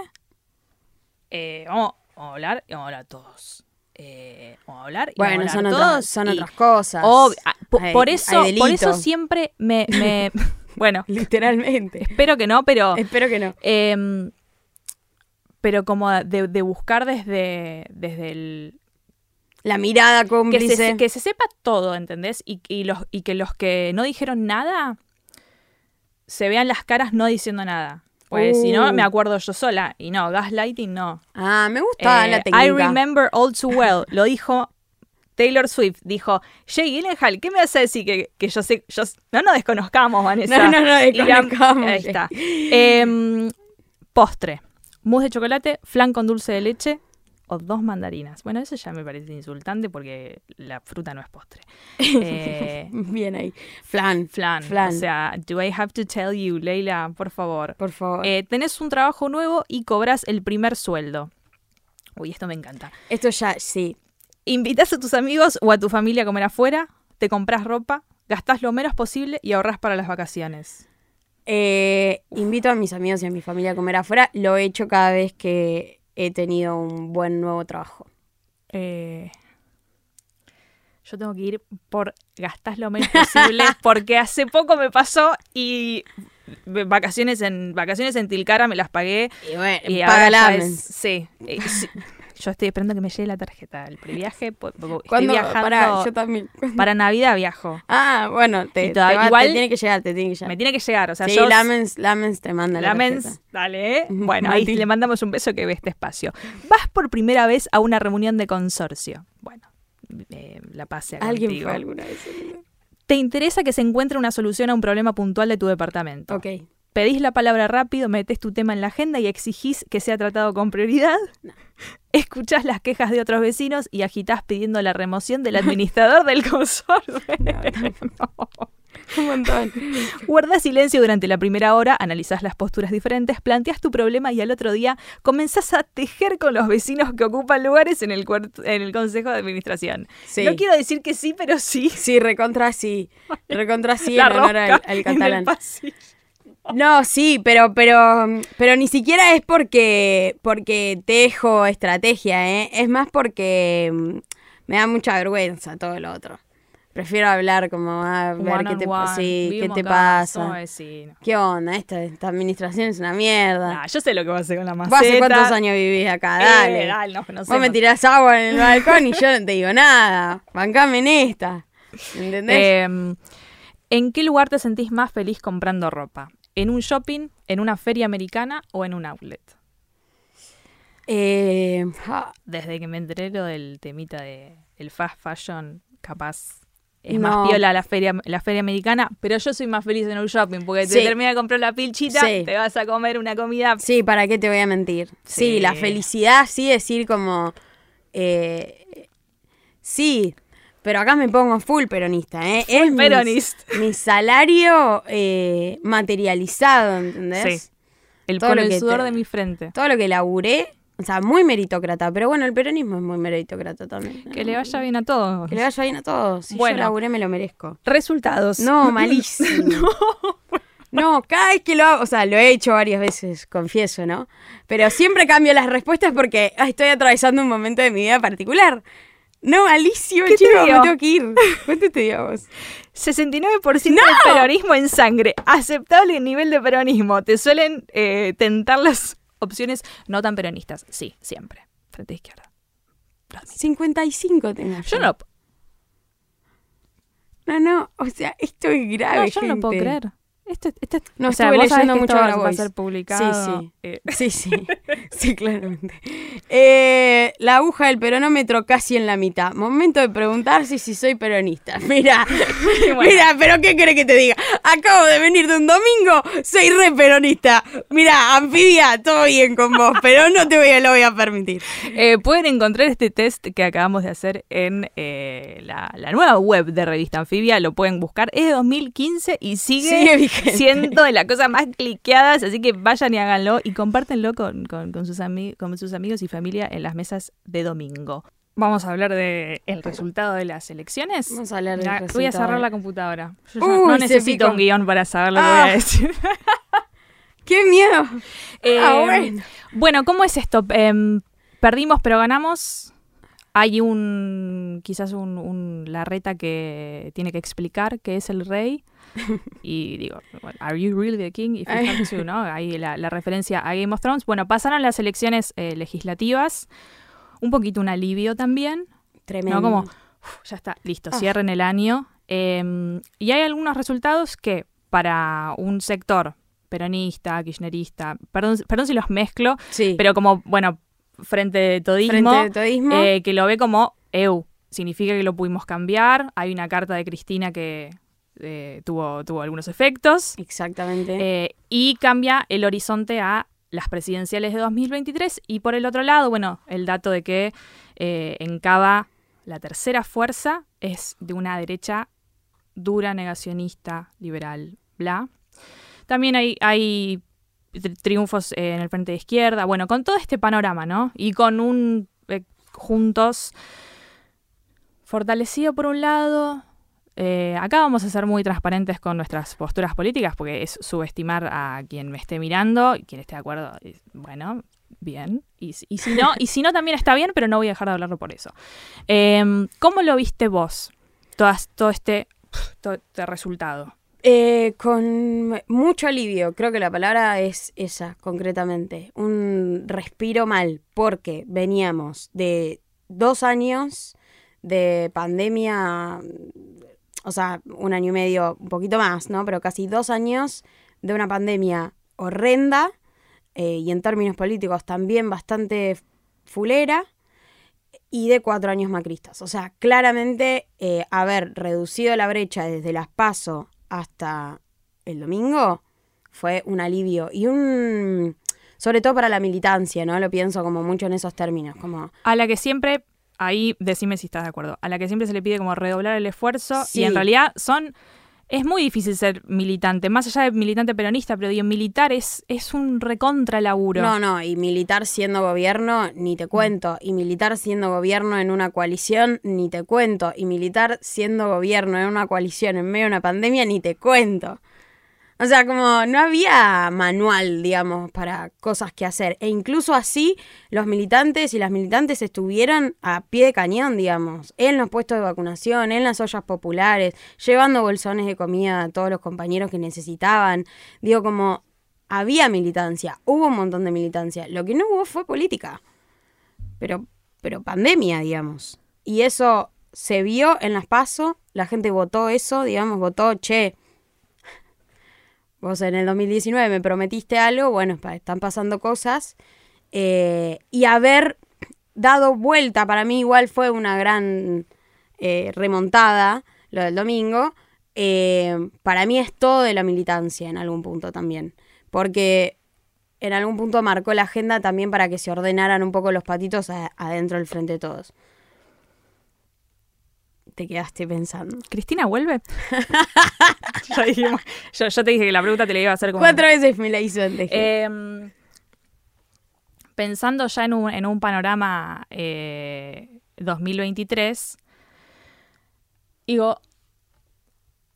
Eh, vamos, vamos a hablar y vamos a hablar todos Eh, a hablar y Bueno, son, hablar otras, todos son y- otras cosas. Ah, Hay- por eso por eso siempre me, me- bueno Literalmente. espero que no pero Espero que no. Em, pero como de, de buscar desde, desde el... La mirada Que cómplice. se, que se sepa todo, ¿entendés? Y, y los, y que los que no dijeron nada se vean las caras no diciendo nada. Pues si no, Uh. me acuerdo yo sola. Y no, gaslighting no. Ah, me gusta Eh, la técnica. I remember all too well. Lo dijo Taylor Swift. Dijo, Jay Gyllenhaal, ¿qué me vas a decir que, que yo sé? Yo, no nos desconozcamos, Vanessa. No, no, no, desconozcamos. Ahí está. Em, postre. Mousse de chocolate, flan con dulce de leche o dos mandarinas. Bueno, eso ya me parece insultante porque la fruta no es postre. Eh, Bien ahí. Flan. flan. Flan. O sea, do I have to tell you, Leila, por favor. Por favor. Eh, tenés un trabajo nuevo y cobras el primer sueldo. Uy, esto me encanta. Esto ya, sí. Invitas a tus amigos o a tu familia a comer afuera, te compras ropa, gastás lo menos posible y ahorras para las vacaciones. Eh, invito a mis amigos y a mi familia a comer afuera. Lo he hecho cada vez que he tenido un buen nuevo trabajo. Eh, yo tengo que ir por gastás lo menos posible porque hace poco me pasó y vacaciones en vacaciones en Tilcara me las pagué Y bueno, y es- sí, eh, sí. Yo estoy esperando que me llegue la tarjeta del previaje. Estoy ¿Cuándo? viajando Pará, yo también. para Navidad viajo. Ah, bueno, te, te va- te igual- tiene que llegar, te tiene que llegar. Me tiene que llegar, o sea, sí, yo Lamens, Lamens te manda la, La tarjeta. dale, ¿eh? Bueno, ahí le mandamos un beso que ve este espacio. Vas por primera vez a una reunión de consorcio. Bueno, eh, la pase Alguien contigo. fue alguna vez. Te interesa que se encuentre una solución a un problema puntual de tu departamento. Ok. Pedís la palabra rápido, metes tu tema en la agenda y exigís que sea tratado con prioridad. Escuchás las quejas de otros vecinos y agitás pidiendo la remoción del administrador del consorcio. Un montón. Guardas silencio durante la primera hora, analizás las posturas diferentes, planteas tu problema y al otro día comenzás a tejer con los vecinos que ocupan lugares en el, en el consejo de administración. Sí. No quiero decir que sí, pero sí. Sí, recontra sí. Recontra sí La en honor al, al en catalán. el. No, sí, pero, pero, pero ni siquiera es porque, porque tejo estrategia, ¿eh? Es más porque mm, me da mucha vergüenza todo lo otro. Prefiero hablar como a ver One qué te, one, sí, qué te pasa. ¿Qué onda? Esta, esta administración es una mierda. Nah, yo sé lo que va a hacer con la ¿Vos maceta. hace cuántos años vivís acá? Eh, Dale. dale, no, no sé, Vos me no- tirás agua en el balcón y yo no te digo nada. Bancame en esta. ¿Entendés? Eh, ¿En qué lugar te sentís más feliz comprando ropa? ¿En un shopping, en una feria americana o en un outlet? Eh, ah, Desde que me enteré lo del temita de el fast fashion, capaz es No. más piola la feria, la feria americana, pero yo soy más feliz en un shopping porque Sí. te termina de comprar la pilchita, Sí. te vas a comer una comida. Sí, ¿para qué te voy a mentir? Sí, Sí. la felicidad, sí, decir como... eh, sí, pero acá me pongo full peronista, ¿eh? es mi- peronista. Mi, salario eh, materializado, ¿entendés? Sí. El Todo por el sudor te- de mi frente. Todo lo que laburé O sea, muy meritócrata. Pero bueno, el peronismo es muy meritócrata también. Que le vaya bien a todos. Que le vaya bien a todos. Si Bueno. yo laburé, me lo merezco. Resultados. No, malísimo. no. cada vez que lo hago, o sea, lo he hecho varias veces, confieso, ¿no? Pero siempre cambio las respuestas porque ay, estoy atravesando un momento de mi vida particular. No, malísimo, ¿Qué te dio? me tengo que ir. ¿Cuánto te vos? 69% de peronismo en sangre. Aceptable nivel de peronismo. Te suelen eh, tentar las opciones no tan peronistas. Sí, siempre. Frente a izquierda. 55 tengo Yo no, No, no, o sea, esto es grave, no, yo no lo puedo creer. Esto, esto, No, o sea, vos sabés leyendo que mucho esto va a ser publicado. Sí, sí. eh, Sí, sí, sí, claramente. Eh, la aguja del peronómetro casi en la mitad. Momento de preguntarse si soy peronista. Mira, Bueno. mira, pero ¿qué querés que te diga? Acabo de venir de un domingo, soy re peronista. Mira, anfibia, todo bien con vos, pero no te voy a, lo voy a permitir. Eh, pueden encontrar este test que acabamos de hacer en la, la nueva web de Revista Anfibia. Lo pueden buscar. Es de 2015 y sigue, Sigue vigente. siendo de las cosas más cliqueadas. Así que vayan y háganlo y compártenlo con, con- con sus, ami- con sus amigos y familia en las mesas de domingo. Vamos a hablar del el resultado de las elecciones. Vamos a hablar del Ya, Voy a resultado. cerrar la computadora. Yo ya Uy, no necesito un guion para saber lo que voy a Ah. decir. ¡Qué miedo! Eh, Ah, bueno. bueno, ¿cómo es esto? Em, perdimos pero ganamos. Hay un, quizás un, un- la reta que tiene que explicar qué es el rey. Y digo, bueno, ¿Are you really the king? If you have to, ¿no? Ahí la, la referencia a Game of Thrones. Bueno, pasaron las elecciones eh, legislativas. Un poquito un alivio también. Tremendo. ¿no? Como, uf, ya está, listo, Ah. cierren el año. Eh, y hay algunos resultados que para un sector peronista, kirchnerista, perdón, perdón si los mezclo, Sí, pero como, bueno, frente de todismo, frente de todismo. eh, que lo ve como EU. Significa que lo pudimos cambiar. Hay una carta de Cristina que eh, tuvo, tuvo algunos efectos. Exactamente. Eh, y cambia el horizonte a las presidenciales de 2023. Y por el otro lado, bueno, el dato de que en Cava la tercera fuerza es de una derecha dura, negacionista, liberal, bla. También hay, hay triunfos eh, en el frente de izquierda. Bueno, con todo este panorama, ¿no? Y con un eh, juntos fortalecido por un lado. eh, acá vamos a ser muy transparentes con nuestras posturas políticas porque es subestimar a quien me esté mirando y quien esté de acuerdo. Bueno, bien. Y, si- no, y si no también está bien, pero no voy a dejar de hablarlo por eso. Em, ¿Cómo lo viste vos? Este, todo este resultado. Eh, con mucho alivio, creo que la palabra es esa, concretamente. Un respiro mal, porque veníamos de dos años de pandemia, o sea, un año y medio, un poquito más, ¿no? Pero casi dos años de una pandemia horrenda eh, y en términos políticos también bastante fulera y de cuatro años macristas. O sea, claramente eh, haber reducido la brecha desde las PASO hasta el domingo fue un alivio y un... Sobre todo para la militancia, ¿no? Lo pienso como mucho en esos términos, como... A la que siempre, ahí decime si estás de acuerdo, a la que siempre se le pide como redoblar el esfuerzo Sí. y en realidad son... Es muy difícil ser militante, más allá de militante peronista, pero digo, militar es, es un recontra laburo. No, no, y militar siendo gobierno, ni te cuento. Y militar siendo gobierno en una coalición, ni te cuento. Y militar siendo gobierno en una coalición en medio de una pandemia, ni te cuento. O sea, como no había manual, digamos, para cosas que hacer. E incluso así, los militantes y las militantes estuvieron a pie de cañón, digamos, en los puestos de vacunación, en las ollas populares, llevando bolsones de comida a todos los compañeros que necesitaban. Digo, como había militancia, hubo un montón de militancia. Lo que no hubo fue política. Pero, pero pandemia, digamos. Y eso se vio en las PASO, la gente votó eso, digamos, votó, che, vos en el 2019 me prometiste algo, bueno, están pasando cosas. eh, y haber dado vuelta, para mí igual fue una gran eh, remontada, lo del domingo. eh, para mí es todo de la militancia en algún punto también. Porque en algún punto marcó la agenda también para que se ordenaran un poco los patitos adentro del frente de todos. Te quedaste pensando. ¿Cristina vuelve? Dijimos- yo, yo te dije que la pregunta te la iba a hacer como... Cuatro veces me la hizo antes. Em, pensando ya en un, en un panorama eh, 2023, digo,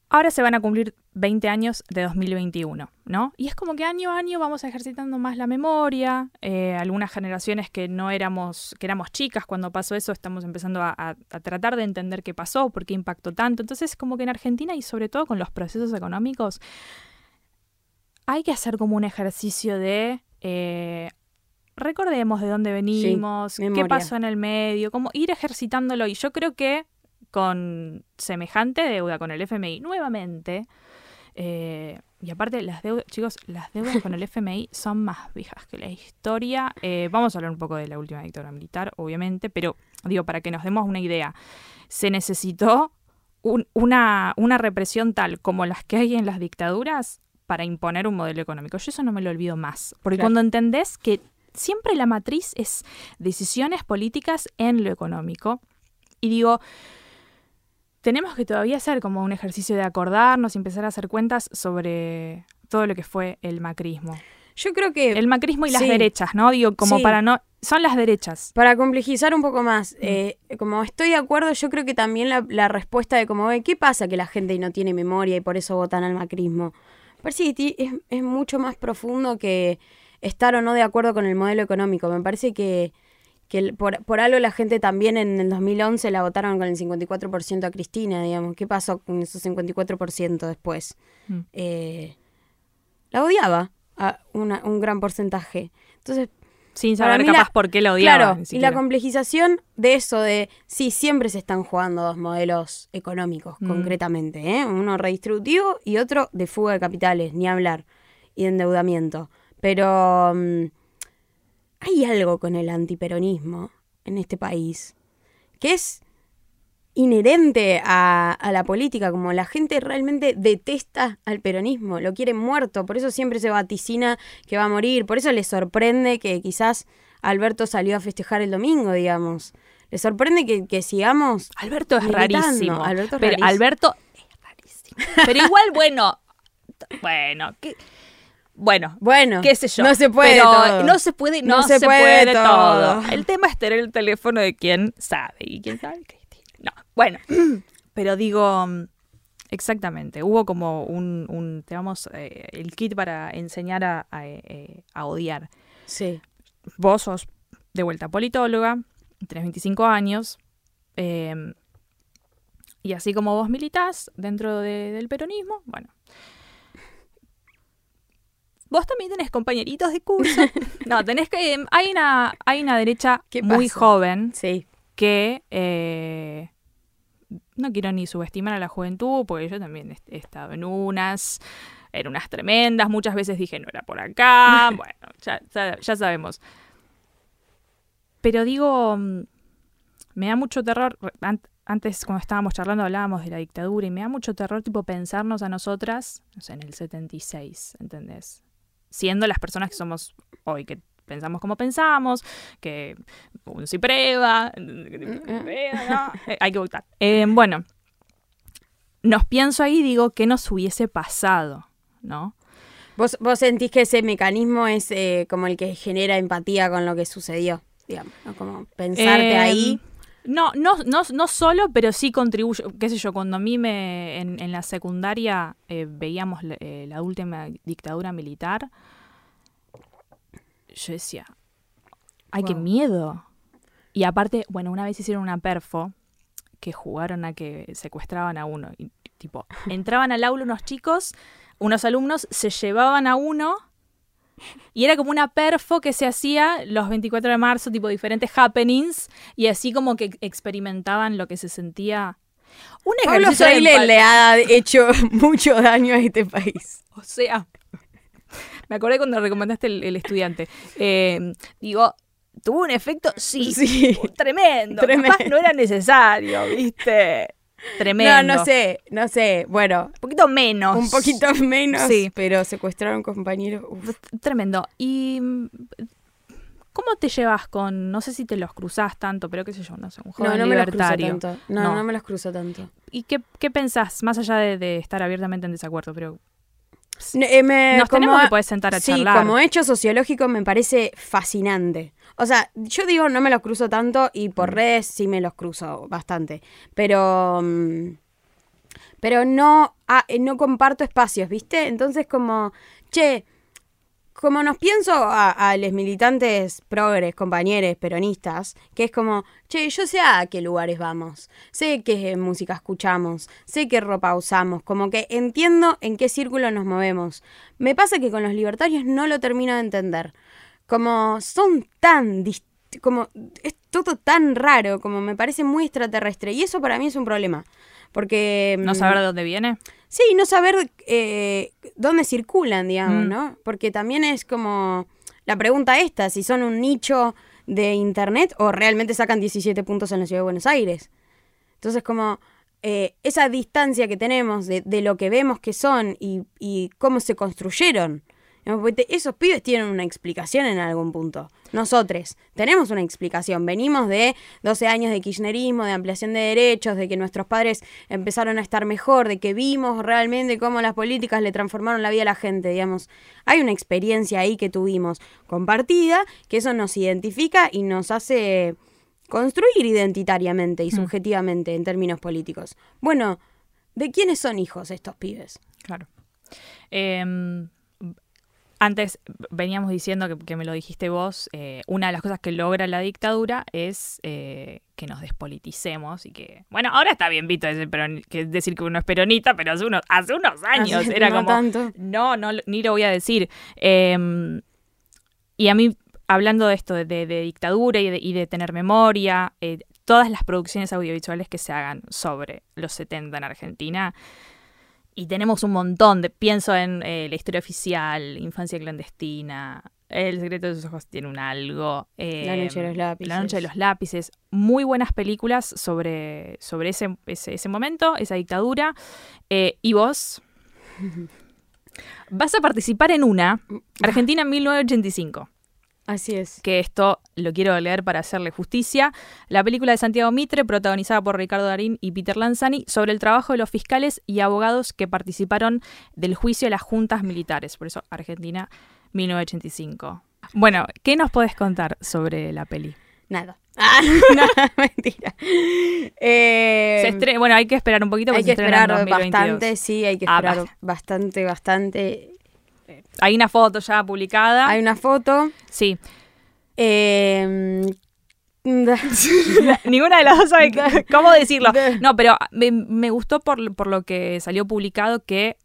ahora se van a cumplir 20 años de 2021, ¿no? Y es como que año a año vamos ejercitando más la memoria. eh, algunas generaciones que no éramos, que éramos chicas cuando pasó eso, estamos empezando a, a- a tratar de entender qué pasó, por qué impactó tanto. Entonces, como que en Argentina y sobre todo con los procesos económicos, hay que hacer como un ejercicio de eh, recordemos de dónde venimos, qué pasó en el medio, como ir ejercitándolo. Y yo creo que con semejante deuda con el FMI, nuevamente, eh, y aparte las deudas, chicos, las deudas con el FMI son más viejas que la historia. Eh, vamos a hablar un poco de la última dictadura militar, obviamente, pero digo, para que nos demos una idea, se necesitó un- una, una represión tal como las que hay en las dictaduras para imponer un modelo económico. Yo eso no me lo olvido más, porque Claro. cuando entendés que siempre la matriz es decisiones políticas en lo económico, y digo, tenemos que todavía hacer como un ejercicio de acordarnos y empezar a hacer cuentas sobre todo lo que fue el macrismo. Yo creo que El macrismo y las Sí. derechas, ¿no? Digo, como Sí. para no... Son las derechas. Para complejizar un poco más, Mm. eh, como estoy de acuerdo, yo creo que también la, la respuesta de como, "Ve, ¿qué pasa que la gente no tiene memoria y por eso votan al macrismo? Parece que ti- es, es mucho más profundo que estar o no de acuerdo con el modelo económico. Me parece que, que por, por algo la gente también en el 2011 la votaron con el 54% a Cristina, digamos. ¿Qué pasó con esos 54% después? Mm. Eh, la odiaba a una- un gran porcentaje. Entonces, Sin saber la- capaz por qué. Claro, ni y la complejización de eso, de sí, siempre se están jugando dos modelos económicos, Mm. concretamente, ¿eh? uno redistributivo y otro de fuga de capitales, ni hablar, y de endeudamiento. Pero mm, hay algo con el antiperonismo en este país que es inherente a, a la política, como la gente realmente detesta al peronismo, lo quiere muerto, por eso siempre se vaticina que va a morir, por eso le sorprende que quizás Alberto salió a festejar el domingo, digamos. Le sorprende que, que sigamos... Alberto es rarísimo. Alberto es pero rarísimo. Alberto es rarísimo. Pero igual, bueno. Bueno, ¿qué? Bueno, Bueno, qué sé yo. no se puede pero todo. No se puede, no, No se, se puede, puede todo. todo. El tema es tener el teléfono de quien sabe. ¿Y quién sabe? No, bueno. Pero digo, mm, exactamente. Hubo como un, vamos, eh, el kit para enseñar a, a, eh, a odiar. Sí. Vos sos de vuelta politóloga, tenés 25 años, eh, y así como vos militás dentro de- del peronismo, bueno. Vos también tenés compañeritos de curso. No, tenés que. Hay una, hay una derecha ¿Qué muy joven Sí. que. eh, no quiero ni subestimar a la juventud, porque yo también he estado en unas. En unas tremendas, muchas veces dije no era por acá, bueno, ya, ya- sabemos. Pero digo, mm, me da mucho terror, an- antes cuando estábamos charlando hablábamos de la dictadura y me da mucho terror tipo pensarnos a nosotras, no sé, en el 76, ¿entendés? Siendo las personas que somos hoy, que pensamos como pensamos, que un sí prueba, ¿no? Eh, hay que votar. Eh, bueno, nos pienso ahí y digo, ¿qué nos hubiese pasado? ¿No? ¿Vos, vos sentís que ese mecanismo es eh, como el que genera empatía con lo que sucedió, digamos, ¿no? Como pensarte Eh, ahí. No, no, no, no solo, pero sí contribuye, qué sé yo, cuando a mí me, en, en la secundaria eh, veíamos la, eh, la última dictadura militar, yo decía, ay, qué miedo. Y aparte, bueno, una vez hicieron una perfo que jugaron a que secuestraban a uno. Y, tipo, entraban al aula unos chicos, unos alumnos, se llevaban a uno y era como una perfo que se hacía los 24 de marzo, tipo diferentes happenings, y así como que experimentaban lo que se sentía. Un Pablo le ha hecho mucho daño a este país. O sea, me acordé cuando recomendaste el, el estudiante. Eh, digo, ¿tuvo un efecto? Sí. Sí. Tremendo. Tremendo. Capaz no era necesario, ¿viste? Tremendo. No, no sé, no sé. Bueno, Un poquito menos. un poquito menos, Sí. pero secuestraron compañeros. Tremendo. ¿Y mm, cómo te llevas con, no sé si te los cruzás tanto, pero qué sé yo, no sé, un joven No, no me los cruzo libertario? tanto. No, No. no, me los cruzo tanto. ¿Y qué, qué pensás, más allá de, de estar abiertamente en desacuerdo? Pero Eh, me- Nos como- tenemos que poder sentar a sí, charlar. como hecho sociológico me parece fascinante. O sea, yo digo no me los cruzo tanto y Mm. por redes sí me los cruzo bastante. Pero. mm, Pero no, ah, eh, no comparto espacios, ¿viste? Entonces, como, che, como nos pienso a, a los militantes progres, compañeros, peronistas, que es como, che, yo sé a qué lugares vamos, sé qué música escuchamos, sé qué ropa usamos, como que entiendo en qué círculo nos movemos. Me pasa que con los libertarios no lo termino de entender. Como son tan como es todo tan raro, como me parece muy extraterrestre. Y eso para mí es un problema. Porque. No mm, saber de dónde viene. Sí, no saber eh, dónde circulan, digamos, Mm. ¿no? Porque también es como la pregunta esta, si son un nicho de internet o realmente sacan 17 puntos en la ciudad de Buenos Aires. Entonces, como eh, esa distancia que tenemos de, de lo que vemos que son y, y cómo se construyeron. Te- Esos pibes tienen una explicación en algún punto. Nosotros tenemos una explicación. Venimos de 12 años de kirchnerismo, de ampliación de derechos, de que nuestros padres empezaron a estar mejor, de que vimos realmente cómo las políticas le transformaron la vida a la gente, digamos. Hay una experiencia ahí que tuvimos compartida, que eso nos identifica y nos hace construir identitariamente y subjetivamente en términos políticos. Bueno, ¿de quiénes son hijos estos pibes? Claro. Em, antes veníamos diciendo que, que me lo dijiste vos, eh, una de las cosas que logra la dictadura es eh, que nos despoliticemos y que, bueno, ahora está bien visto decir, peroni- que decir que uno es peronista, pero hace unos, hace unos años Hace era no como, tanto. no, no, ni lo voy a decir. Em, y a mí, hablando de esto, de, de- de dictadura y de, y de tener memoria, eh, todas las producciones audiovisuales que se hagan sobre los 70 en Argentina, y tenemos un montón de, pienso en eh, la historia oficial, infancia clandestina, El secreto de sus ojos tiene un algo. eh, La noche de los lápices. La noche de los lápices. Muy buenas películas sobre, sobre ese, ese, ese momento, esa dictadura. Eh, y vos vas a participar en una, Argentina en 1985 Así es. que esto lo quiero leer para hacerle justicia. La película de Santiago Mitre, protagonizada por Ricardo Darín y Peter Lanzani, sobre el trabajo de los fiscales y abogados que participaron del juicio de las juntas militares. Por eso, Argentina, 1985. Bueno, ¿qué nos podés contar sobre la peli? Nada. Ah, no, mentira. Eh, Se estre- bueno, hay que esperar un poquito hay que esperar 2022. bastante, sí, hay que Ah, esperar basta. bastante, bastante. Hay una foto ya publicada. Hay una foto. Sí. Eh, Ninguna de las dos sabe cómo decirlo. No, pero me, me gustó por, por lo que salió publicado que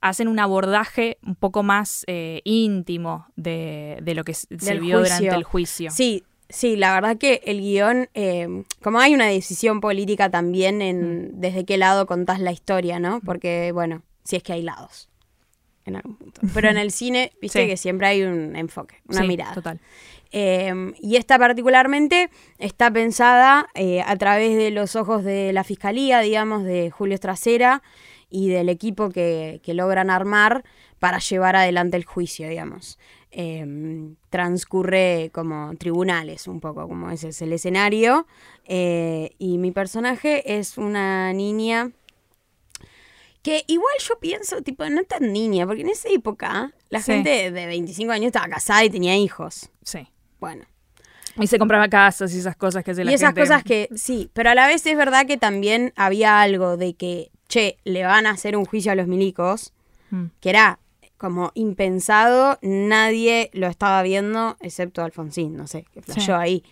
hacen un abordaje un poco más eh, íntimo de, de lo que se Del vio juicio. durante el juicio. Sí, sí, la verdad que el guion, eh, como hay una decisión política también Mm. en desde qué lado contás la historia, ¿no? Porque, bueno, si es que hay lados. En algún punto. Pero en el cine, viste Sí. que siempre hay un enfoque, una Sí, mirada. Total. Eh, y esta particularmente está pensada eh, a través de los ojos de la fiscalía, digamos, de Julio Estracera y del equipo que, que logran armar para llevar adelante el juicio, digamos. Eh, transcurre como tribunales, un poco, como ese es el escenario. Eh, y mi personaje es una niña que igual yo pienso, tipo, no tan niña, porque en esa época la Sí. gente de 25 años estaba casada y tenía hijos. Sí. Bueno. Y se compraba casas y esas cosas que hace la Y esas gente. cosas que, sí, pero a la vez es verdad que también había algo de que, che, le van a hacer un juicio a los milicos, Mm. que era como impensado, nadie lo estaba viendo, excepto Alfonsín, no sé, que flasheó Sí. ahí.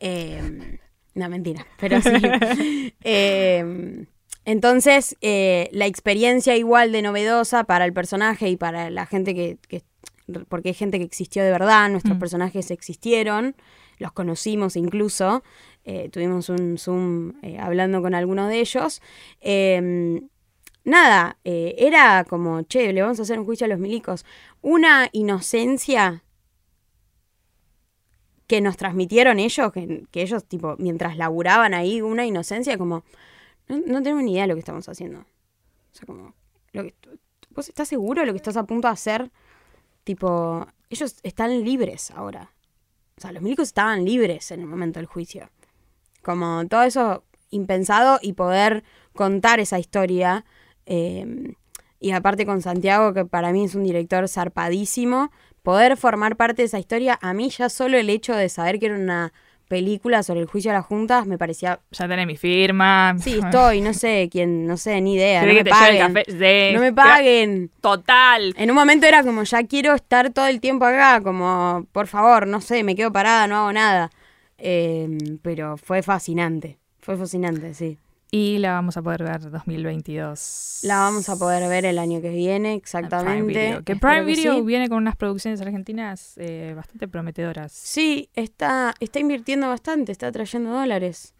Eh, no, mentira, pero sí. Eh, entonces, eh, la experiencia igual de novedosa para el personaje y para la gente que, que- porque hay gente que existió de verdad, nuestros Mm. personajes existieron, los conocimos incluso, eh, tuvimos un Zoom eh, hablando con algunos de ellos. Eh, nada, era como, che, le vamos a hacer un juicio a los milicos. Una inocencia que nos transmitieron ellos, que, que ellos, tipo, mientras laburaban ahí, una inocencia como, no, no tenemos ni idea de lo que estamos haciendo. O sea, como, lo que, ¿vos estás seguro de lo que estás a punto de hacer? Tipo, ellos están libres ahora. O sea, los milicos estaban libres en el momento del juicio. Como todo eso impensado y poder contar esa historia. eh, y aparte con Santiago, que para mí es un director zarpadísimo, poder formar parte de esa historia, a mí ya solo el hecho de saber que era una película sobre el juicio a las juntas me parecía... Ya tenés mi firma. Sí, estoy, no sé quién, no sé, ni idea. No ¿Querés me, que te lleve el paguen. café? Sí. no me paguen. Total. En un momento era como, ya quiero estar todo el tiempo acá, como, por favor, no sé, me quedo parada, no hago nada. Eh, pero fue fascinante, fue fascinante, sí. Y la vamos a poder ver 2022. La vamos a poder ver el año que viene, en exactamente. Prime Video. Que Espero Prime Video sí. viene con unas producciones argentinas eh, bastante prometedoras. Sí, está, está invirtiendo bastante, está trayendo dólares.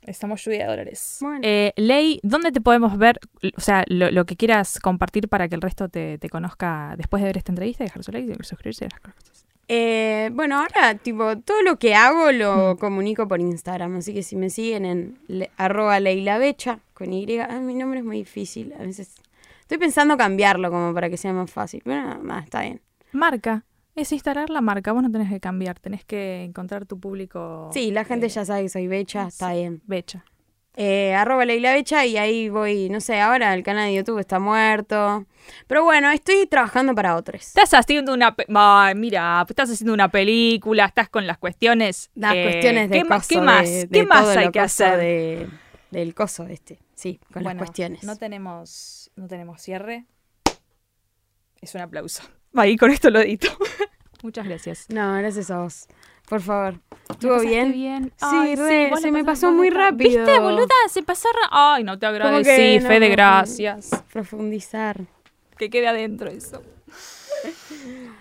Estamos lluvia de dólares. Bueno. Eh, Ley, ¿dónde te podemos ver? O sea, lo, lo que quieras compartir para que el resto te, te conozca después de ver esta entrevista, dejar su like, suscribirse, las cosas. Eh, bueno, ahora, tipo, todo lo que hago lo comunico por Instagram, así que si me siguen en le- arroba Leila Becha, con Y, ah, mi nombre es muy difícil, a veces estoy pensando cambiarlo como para que sea más fácil, pero nada, nada, está bien. Marca. Es instalar la marca. Vos no tenés que cambiar. Tenés que encontrar tu público. Sí, la gente eh, ya sabe que soy Becha, está bien. Becha. Eh, arroba Leila Becha y ahí voy, no sé, ahora el canal de YouTube está muerto, pero bueno, estoy trabajando para otros. Estás haciendo una... Ay, mira, estás haciendo una película, estás con las cuestiones... Las eh, cuestiones de ¿Qué, coso, ¿Qué más? de- ¿Qué de más hay que hacer? de- del coso este, sí, con Bueno, las cuestiones. No tenemos, no tenemos cierre. Es un aplauso. Ahí con esto lo edito. Muchas gracias. No, gracias a vos. Por favor. ¿La ¿Estuvo bien? Sí, re, vos se me pasó muy rápido. ¿Viste, boluda? Se pasó ra- Ay, no te agradecí, no, Fede, gracias. Profundizar. Que quede adentro eso.